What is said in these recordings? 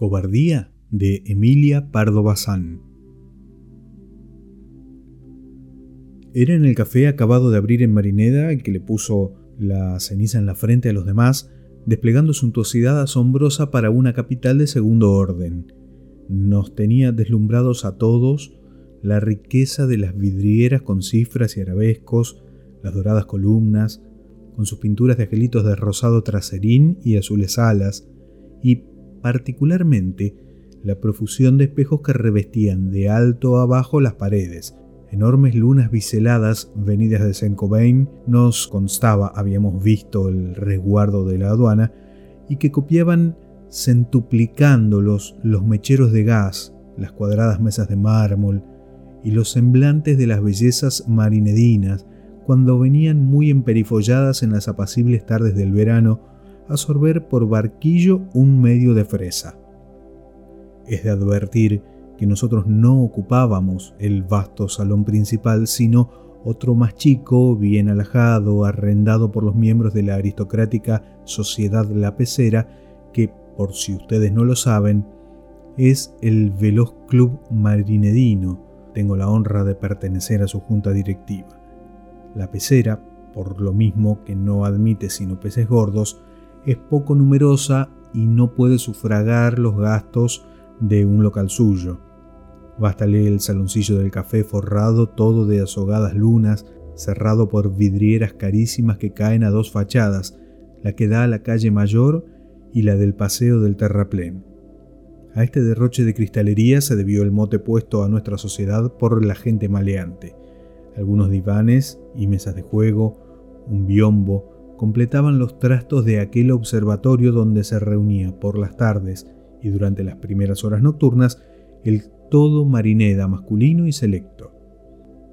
Cobardía de Emilia Pardo Bazán. Era en el café acabado de abrir en Marineda el que le puso la ceniza en la frente a los demás, desplegando suntuosidad asombrosa para una capital de segundo orden. Nos tenía deslumbrados a todos la riqueza de las vidrieras con cifras y arabescos, las doradas columnas, con sus pinturas de angelitos de rosado traserín y azules alas, y particularmente la profusión de espejos que revestían de alto a abajo las paredes. Enormes lunas biseladas venidas de Saint-Cobain nos constaba, habíamos visto el resguardo de la aduana, y que copiaban centuplicándolos los mecheros de gas, las cuadradas mesas de mármol y los semblantes de las bellezas marinedinas cuando venían muy emperifolladas en las apacibles tardes del verano a sorber por barquillo un medio de fresa. Es de advertir que nosotros no ocupábamos el vasto salón principal, sino otro más chico, bien alajado, arrendado por los miembros de la aristocrática Sociedad La Pecera, que, por si ustedes no lo saben, es el Veloz Club Marinedino. Tengo la honra de pertenecer a su junta directiva. La pecera, por lo mismo que no admite sino peces gordos, es poco numerosa y no puede sufragar los gastos de un local suyo. Bástale el saloncillo del café forrado todo de azogadas lunas, cerrado por vidrieras carísimas que caen a dos fachadas, la que da a la calle Mayor y la del paseo del Terraplén. A este derroche de cristalería se debió el mote puesto a nuestra sociedad por la gente maleante. Algunos divanes y mesas de juego, un biombo, completaban los trastos de aquel observatorio donde se reunía por las tardes y durante las primeras horas nocturnas el todo marineda masculino y selecto.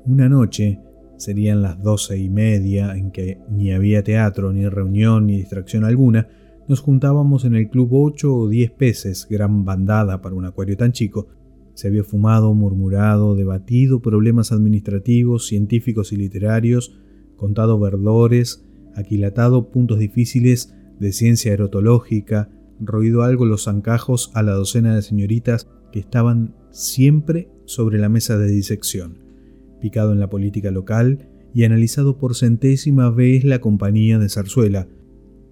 Una noche, serían las doce y media, en que ni había teatro, ni reunión, ni distracción alguna, nos juntábamos en el club ocho o diez peces, gran bandada para un acuario tan chico. Se había fumado, murmurado, debatido problemas administrativos, científicos y literarios, contado verdores, aquilatado puntos difíciles de ciencia erotológica, roído algo los zancajos a la docena de señoritas que estaban siempre sobre la mesa de disección, picado en la política local y analizado por centésima vez la compañía de zarzuela,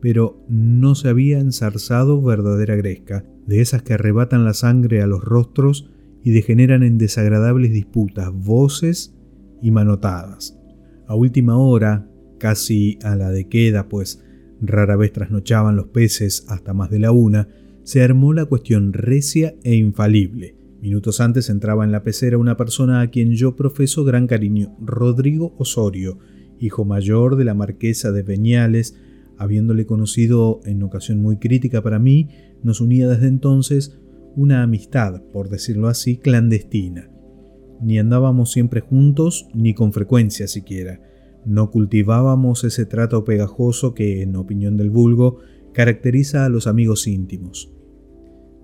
pero no se había ensarzado verdadera gresca, de esas que arrebatan la sangre a los rostros y degeneran en desagradables disputas, voces y manotadas. A última hora, casi a la de queda, pues rara vez trasnochaban los peces hasta más de la una, se armó la cuestión recia e infalible. Minutos antes entraba en la pecera una persona a quien yo profeso gran cariño, Rodrigo Osorio, hijo mayor de la marquesa de Peñales, habiéndole conocido en ocasión muy crítica para mí, nos unía desde entonces una amistad, por decirlo así, clandestina. Ni andábamos siempre juntos, ni con frecuencia siquiera no cultivábamos ese trato pegajoso que, en opinión del vulgo, caracteriza a los amigos íntimos.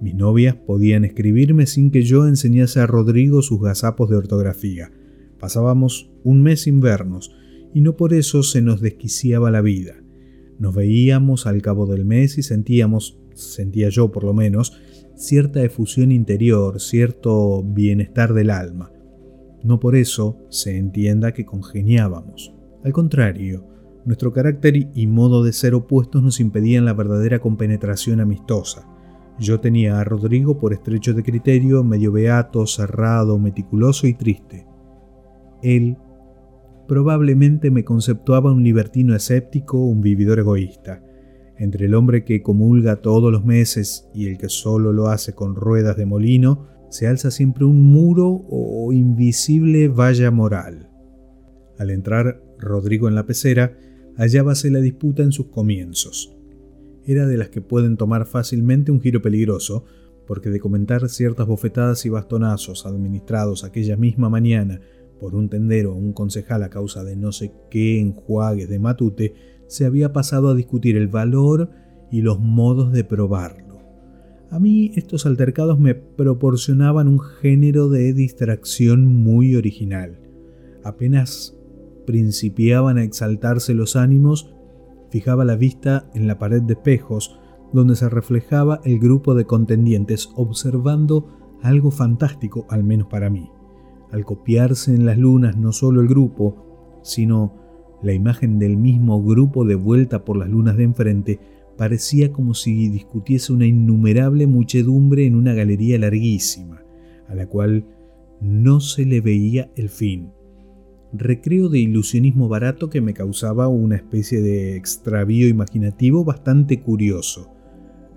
Mis novias podían escribirme sin que yo enseñase a Rodrigo sus gazapos de ortografía. Pasábamos un mes sin vernos, y no por eso se nos desquiciaba la vida. Nos veíamos al cabo del mes y sentíamos, sentía yo por lo menos, cierta efusión interior, cierto bienestar del alma. No por eso se entienda que congeniábamos. Al contrario, nuestro carácter y modo de ser opuestos nos impedían la verdadera compenetración amistosa. Yo tenía a Rodrigo por estrecho de criterio, medio beato, cerrado, meticuloso y triste. Él probablemente me conceptuaba un libertino escéptico, un vividor egoísta. Entre el hombre que comulga todos los meses y el que solo lo hace con ruedas de molino, se alza siempre un muro o invisible valla moral. Al entrar Rodrigo en la pecera, hallábase la disputa en sus comienzos. Era de las que pueden tomar fácilmente un giro peligroso, porque de comentar ciertas bofetadas y bastonazos administrados aquella misma mañana por un tendero o un concejal a causa de no sé qué enjuagues de matute, se había pasado a discutir el valor y los modos de probarlo. A mí estos altercados me proporcionaban un género de distracción muy original. Apenas principiaban a exaltarse los ánimos, fijaba la vista en la pared de espejos, donde se reflejaba el grupo de contendientes observando algo fantástico, al menos para mí. Al copiarse en las lunas no solo el grupo, sino la imagen del mismo grupo de vuelta por las lunas de enfrente, parecía como si discutiese una innumerable muchedumbre en una galería larguísima, a la cual no se le veía el fin. Recreo de ilusionismo barato que me causaba una especie de extravío imaginativo bastante curioso.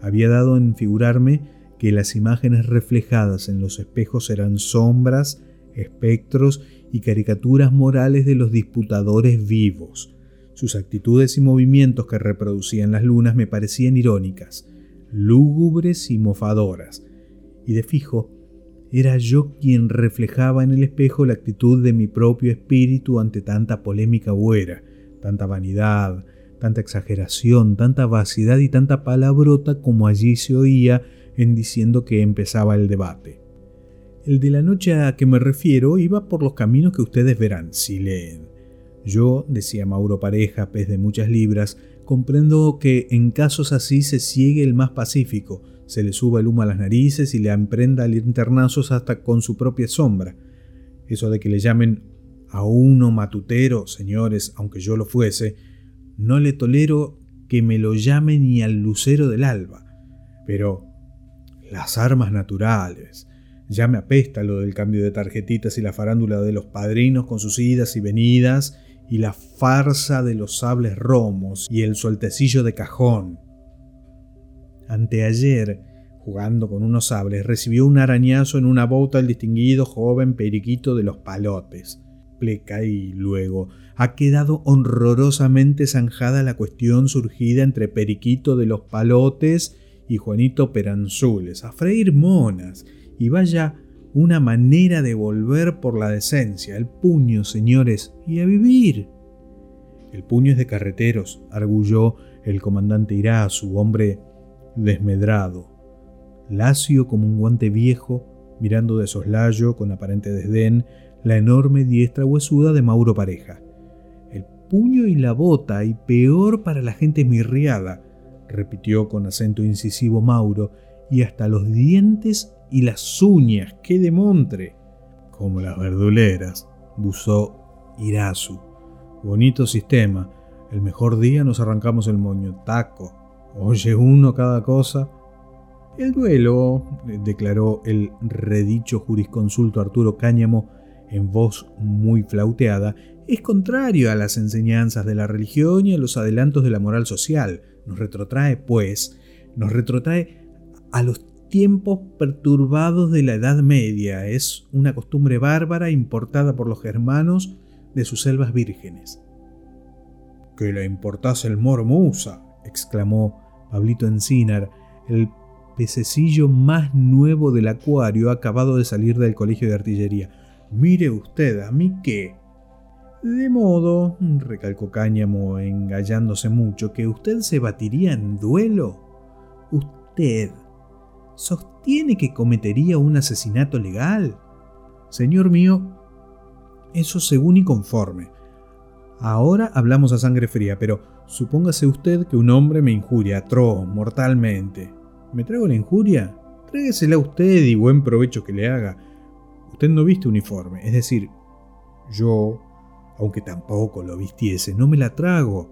Había dado en figurarme que las imágenes reflejadas en los espejos eran sombras, espectros y caricaturas morales de los disputadores vivos. Sus actitudes y movimientos que reproducían las lunas me parecían irónicas, lúgubres y mofadoras, y de fijo era yo quien reflejaba en el espejo la actitud de mi propio espíritu ante tanta polémica buera, tanta vanidad, tanta exageración, tanta vacidad y tanta palabrota como allí se oía en diciendo que empezaba el debate. El de la noche a que me refiero iba por los caminos que ustedes verán si leen. Yo, decía Mauro Pareja, pez de muchas libras, comprendo que en casos así se ciegue el más pacífico, se le suba el humo a las narices y le emprenda linternazos hasta con su propia sombra. Eso de que le llamen a uno matutero, señores, aunque yo lo fuese, no le tolero que me lo llame ni al lucero del alba. Pero las armas naturales, ya me apesta lo del cambio de tarjetitas y la farándula de los padrinos con sus idas y venidas y la farsa de los sables romos y el sueltecillo de cajón. Anteayer, jugando con unos sables, recibió un arañazo en una bota el distinguido joven periquito de los palotes. Pleca y luego ha quedado horrorosamente zanjada la cuestión surgida entre Periquito de los Palotes y Juanito Peranzules, a freír monas, y vaya una manera de volver por la decencia, el puño, señores, y a vivir. El puño es de carreteros, arguyó el comandante su hombre desmedrado, lacio como un guante viejo, mirando de soslayo con aparente desdén la enorme diestra huesuda de Mauro Pareja. El puño y la bota, y peor para la gente mirriada, repitió con acento incisivo Mauro, y hasta los dientes y las uñas, qué demontre. Como las verduleras, buzó Irasu. Bonito sistema. El mejor día nos arrancamos el moño. Taco. Oye uno cada cosa. El duelo, declaró el redicho jurisconsulto Arturo Cáñamo en voz muy flauteada, es contrario a las enseñanzas de la religión y a los adelantos de la moral social. Nos retrotrae, pues, nos retrotrae a los tiempos perturbados de la Edad Media. Es una costumbre bárbara importada por los germanos de sus selvas vírgenes. Que le importase el mormusa, exclamó Pablito Encinar, el pececillo más nuevo del acuario acabado de salir del colegio de artillería. Mire usted, ¿a mí qué? De modo, recalcó Cáñamo engallándose mucho, que usted se batiría en duelo. Usted sostiene que cometería un asesinato legal. Señor mío, eso según y conforme. Ahora hablamos a sangre fría, pero supóngase usted que un hombre me injuria atroz, mortalmente. ¿Me traigo la injuria? Tráguesela usted y buen provecho que le haga. Usted no viste uniforme, es decir, yo, aunque tampoco lo vistiese, no me la trago.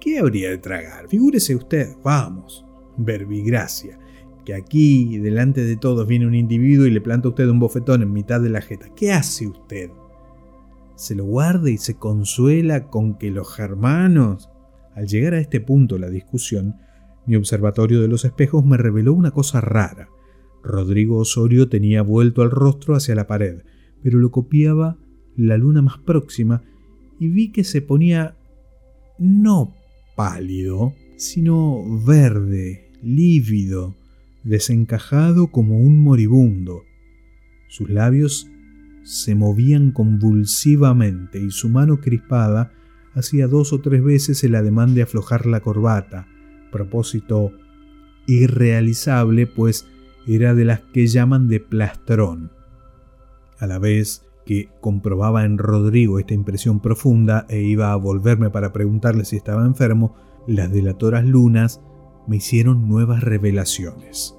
¿Qué habría de tragar? Figúrese usted, vamos, verbigracia, que aquí, delante de todos, viene un individuo y le planta a usted un bofetón en mitad de la jeta. ¿Qué hace usted? ¿Se lo guarda y se consuela con que los germanos... Al llegar a este punto la discusión, mi observatorio de los espejos me reveló una cosa rara. Rodrigo Osorio tenía vuelto el rostro hacia la pared, pero lo copiaba la luna más próxima y vi que se ponía no pálido, sino verde, lívido, desencajado como un moribundo. Sus labios se movían convulsivamente y su mano crispada hacía dos o tres veces el ademán de aflojar la corbata, propósito irrealizable, pues era de las que llaman de plastrón. A la vez que comprobaba en Rodrigo esta impresión profunda e iba a volverme para preguntarle si estaba enfermo, las delatoras lunas me hicieron nuevas revelaciones.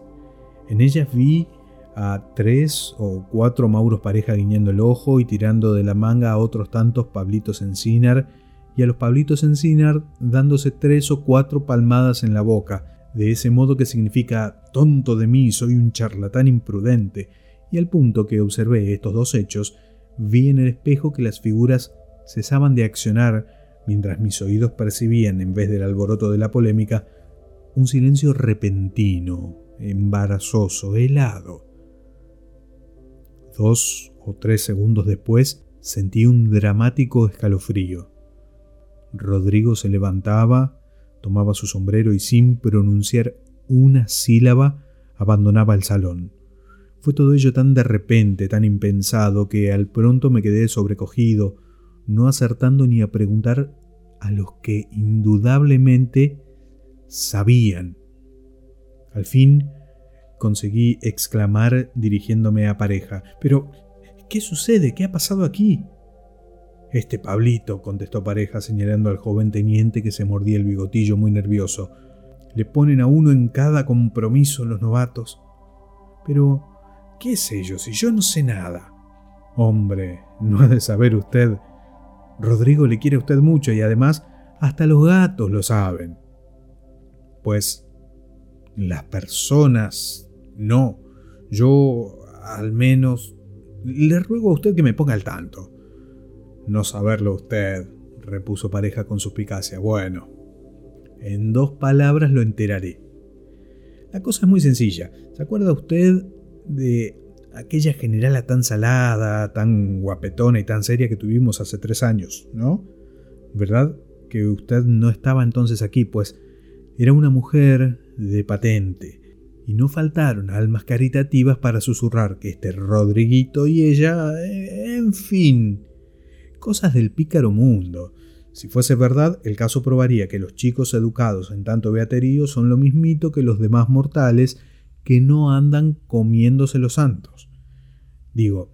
En ellas vi a tres o cuatro Mauros pareja guiñando el ojo y tirando de la manga a otros tantos Pablitos Encinar y a los Pablitos Encinar dándose tres o cuatro palmadas en la boca, de ese modo que significa tonto de mí, soy un charlatán imprudente, y al punto que observé estos dos hechos, vi en el espejo que las figuras cesaban de accionar mientras mis oídos percibían, en vez del alboroto de la polémica, un silencio repentino, embarazoso, helado. Dos o tres segundos después sentí un dramático escalofrío. Rodrigo se levantaba, tomaba su sombrero y sin pronunciar una sílaba abandonaba el salón. Fue todo ello tan de repente, tan impensado, que al pronto me quedé sobrecogido, no acertando ni a preguntar a los que indudablemente sabían. Al fin conseguí exclamar dirigiéndome a pareja. Pero, ¿qué sucede? ¿Qué ha pasado aquí? Este Pablito, contestó pareja señalando al joven teniente que se mordía el bigotillo muy nervioso. Le ponen a uno en cada compromiso los novatos. Pero, ¿qué sé yo si yo no sé nada? Hombre, no ha de saber usted. Rodrigo le quiere a usted mucho y además hasta los gatos lo saben. Pues las personas no. Yo al menos le ruego a usted que me ponga al tanto. No saberlo usted, repuso pareja con suspicacia. Bueno, en dos palabras lo enteraré. La cosa es muy sencilla. ¿Se acuerda usted de aquella generala tan salada, tan guapetona y tan seria que tuvimos hace tres años, ¿no? ¿Verdad? Que usted no estaba entonces aquí, pues era una mujer de patente, y no faltaron almas caritativas para susurrar que este Rodriguito y ella, eh, en fin, cosas del pícaro mundo. Si fuese verdad, el caso probaría que los chicos educados en tanto beaterío son lo mismito que los demás mortales que no andan comiéndose los santos. Digo,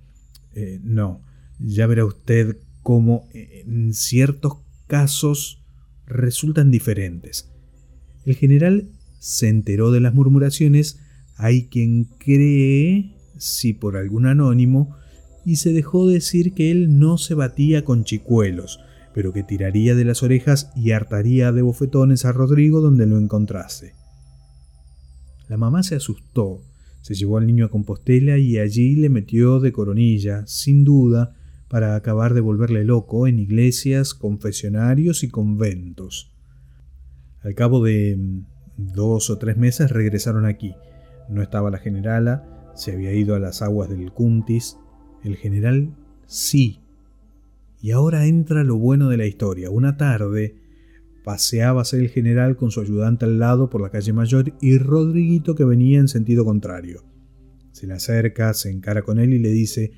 eh, no, ya verá usted cómo eh, en ciertos casos resultan diferentes. El general se enteró de las murmuraciones, hay quien cree, si por algún anónimo, y se dejó decir que él no se batía con chicuelos, pero que tiraría de las orejas y hartaría de bofetones a Rodrigo donde lo encontrase. La mamá se asustó, se llevó al niño a Compostela y allí le metió de coronilla, sin duda, para acabar de volverle loco en iglesias, confesionarios y conventos. Al cabo de mm, dos o tres meses regresaron aquí. No estaba la generala, se había ido a las aguas del Cuntis. El general sí. Y ahora entra lo bueno de la historia. Una tarde, Paseábase el general con su ayudante al lado por la calle mayor y Rodriguito que venía en sentido contrario. Se le acerca, se encara con él y le dice,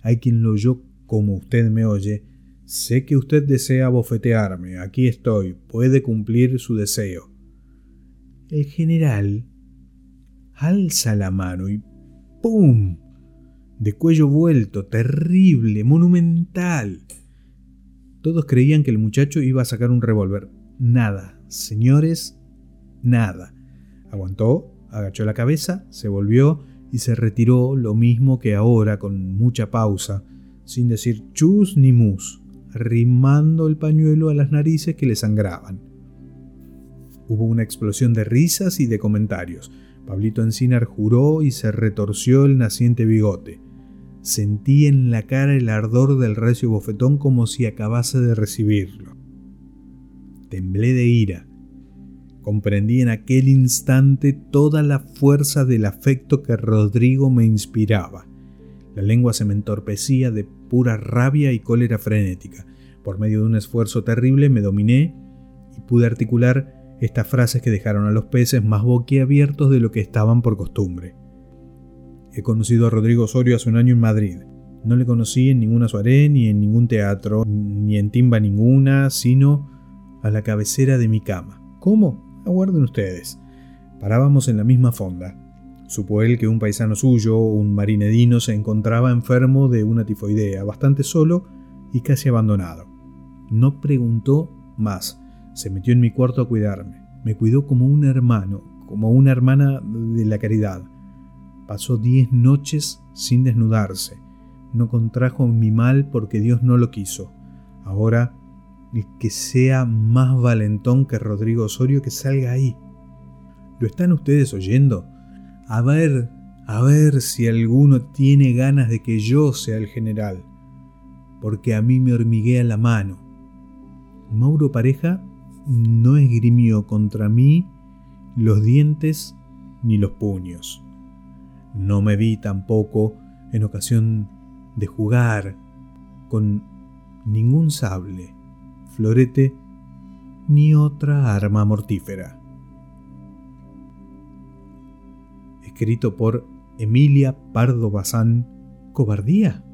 hay quien lo oyó como usted me oye, sé que usted desea bofetearme, aquí estoy, puede cumplir su deseo. El general alza la mano y ¡pum! De cuello vuelto, terrible, monumental. Todos creían que el muchacho iba a sacar un revólver. Nada, señores, nada. Aguantó, agachó la cabeza, se volvió y se retiró lo mismo que ahora, con mucha pausa, sin decir chus ni mus, rimando el pañuelo a las narices que le sangraban. Hubo una explosión de risas y de comentarios. Pablito Encinar juró y se retorció el naciente bigote. Sentí en la cara el ardor del recio bofetón como si acabase de recibirlo. Temblé de ira. Comprendí en aquel instante toda la fuerza del afecto que Rodrigo me inspiraba. La lengua se me entorpecía de pura rabia y cólera frenética. Por medio de un esfuerzo terrible me dominé y pude articular estas frases que dejaron a los peces más boquiabiertos de lo que estaban por costumbre. He conocido a Rodrigo Osorio hace un año en Madrid. No le conocí en ninguna soirée, ni en ningún teatro, ni en timba ninguna, sino a la cabecera de mi cama. ¿Cómo? Aguarden ustedes. Parábamos en la misma fonda. Supo él que un paisano suyo, un marinedino, se encontraba enfermo de una tifoidea, bastante solo y casi abandonado. No preguntó más, se metió en mi cuarto a cuidarme. Me cuidó como un hermano, como una hermana de la caridad. Pasó diez noches sin desnudarse. No contrajo mi mal porque Dios no lo quiso. Ahora, el que sea más valentón que Rodrigo Osorio, que salga ahí. ¿Lo están ustedes oyendo? A ver, a ver si alguno tiene ganas de que yo sea el general. Porque a mí me hormiguea la mano. Mauro Pareja no esgrimió contra mí los dientes ni los puños. No me vi tampoco en ocasión de jugar con ningún sable, florete ni otra arma mortífera. Escrito por Emilia Pardo Bazán, Cobardía.